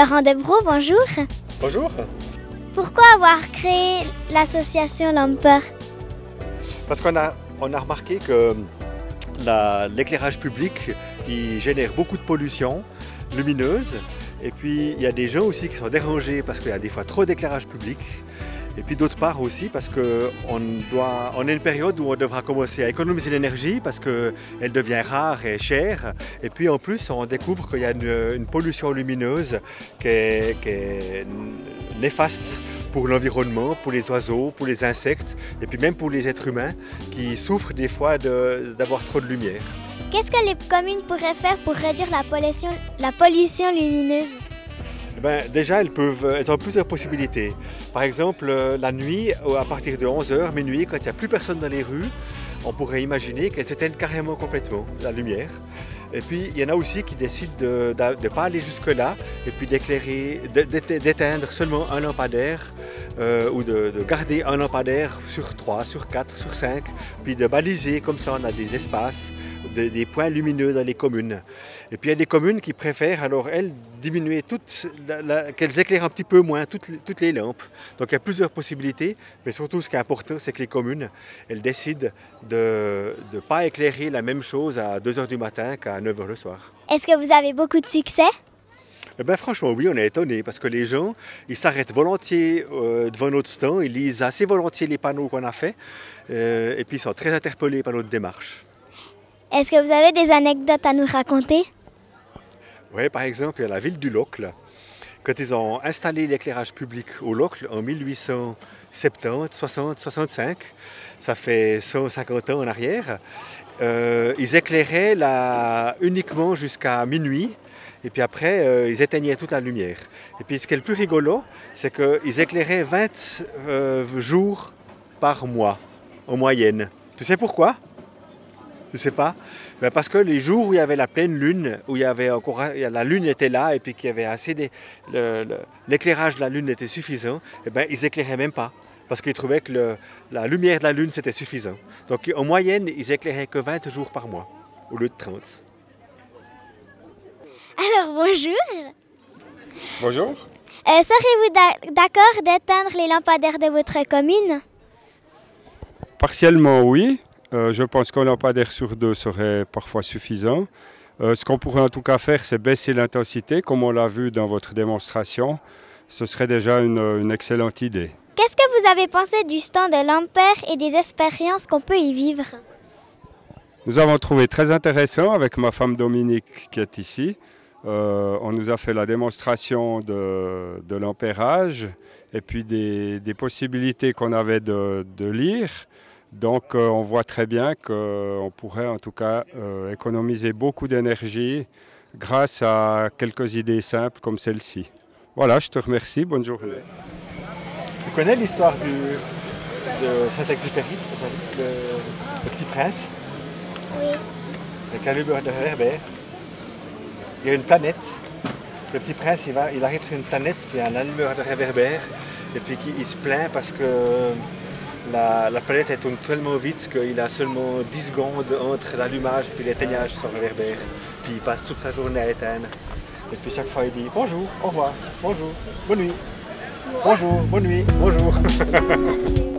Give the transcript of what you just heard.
Laurent Debro, bonjour. Bonjour. Pourquoi avoir créé l'association Lamper Parce qu'on a, on a remarqué que la- l'éclairage public il génère beaucoup de pollution lumineuse. Et puis il y a des gens aussi qui sont dérangés parce qu'il y a des fois trop d'éclairage public. Et puis d'autre part aussi parce qu'on doit, on est une période où on devra commencer à économiser l'énergie parce qu'elle devient rare et chère. Et puis en plus on découvre qu'il y a une, pollution lumineuse qui est, néfaste pour l'environnement, pour les oiseaux, pour les insectes et puis même pour les êtres humains qui souffrent des fois d'avoir trop de lumière. Qu'est-ce que les communes pourraient faire pour réduire la pollution lumineuse? Eh ben, déjà, elles peuvent, elles ont plusieurs possibilités. Par exemple, euh, la nuit, euh, à partir de 11h, minuit, quand il n'y a plus personne dans les rues, on pourrait imaginer qu'elles s'éteignent carrément complètement, la lumière. Et puis, il y en a aussi qui décident de ne pas aller jusque-là et puis d'éclairer, d'é- d'éte- d'éteindre seulement un lampadaire euh, ou de, de garder un lampadaire sur 3, sur 4, sur 5, puis de baliser comme ça, on a des espaces, des- points lumineux dans les communes. Et puis il y a des communes qui préfèrent alors elles diminuer toutes, qu'elles éclairent un petit peu moins toutes, toutes les lampes. Donc il y a plusieurs possibilités, mais surtout ce qui est important, c'est que les communes, elles décident de ne pas éclairer la même chose à 2h du matin qu'à 9h le soir. Est-ce que vous avez beaucoup de succès? Eh ben, franchement, oui, on est étonné parce que les gens, ils s'arrêtent volontiers euh, devant notre stand, ils lisent assez volontiers les panneaux qu'on a faits, euh, et puis ils sont très interpellés par notre démarche. Est-ce que vous avez des anecdotes à nous raconter? Oui, par exemple, il y a la ville du Locle. Quand ils ont installé l'éclairage public au Locle en 1870, 60, 65, ça fait 150 ans en arrière, euh, ils éclairaient la- uniquement jusqu'à minuit. Et puis après, euh, ils éteignaient toute la lumière. Et puis ce qui est le plus rigolo, c'est qu'ils éclairaient 20 euh, jours par mois, en moyenne. Tu sais pourquoi? Je ne sais pas? Ben, parce que les jours où il y avait la pleine lune, où la lune était là et puis qu'il y avait assez le- l'éclairage de la lune était suffisant, eh ben, ils éclairaient même pas parce qu'ils trouvaient que la lumière de la lune c'était suffisant. Donc en moyenne, ils éclairaient que 20 jours par mois au lieu de 30. Alors bonjour. Bonjour. Euh, Serez-vous d'a- d'accord d'éteindre les lampadaires de votre commune? Partiellement, oui. Euh, je pense qu'un lampadaire sur deux serait parfois suffisant. Euh, ce qu'on pourrait en tout cas faire, c'est baisser l'intensité, comme on l'a vu dans votre démonstration. Ce serait déjà une, une excellente idée. Qu'est-ce que vous avez pensé du stand de Lamper et des expériences qu'on peut y vivre? Nous avons trouvé très intéressant avec ma femme Dominique qui est ici. Euh, on nous a fait la démonstration de, de l'ampérage et puis des, des possibilités qu'on avait de, de lire. Donc euh, on voit très bien qu'on pourrait en tout cas euh, économiser beaucoup d'énergie grâce à quelques idées simples comme celle-ci. Voilà, je te remercie. Bonne journée. Tu connais l'histoire du, de Saint-Exupéry, le, le petit prince, Oui. avec la lumière de Herbert Il y a une planète. Le petit prince, il, va, il arrive sur une planète, puis il y a un lumière de réverbère, et puis il, se plaint parce que la, la planète tourne tellement vite qu'il a seulement 10 secondes entre l'allumage et l'éteignage sur le réverbère. Puis il passe toute sa journée à éteindre. Et puis chaque fois il dit bonjour, au revoir, bonjour, bonne nuit, bonjour, bonne nuit, bonjour.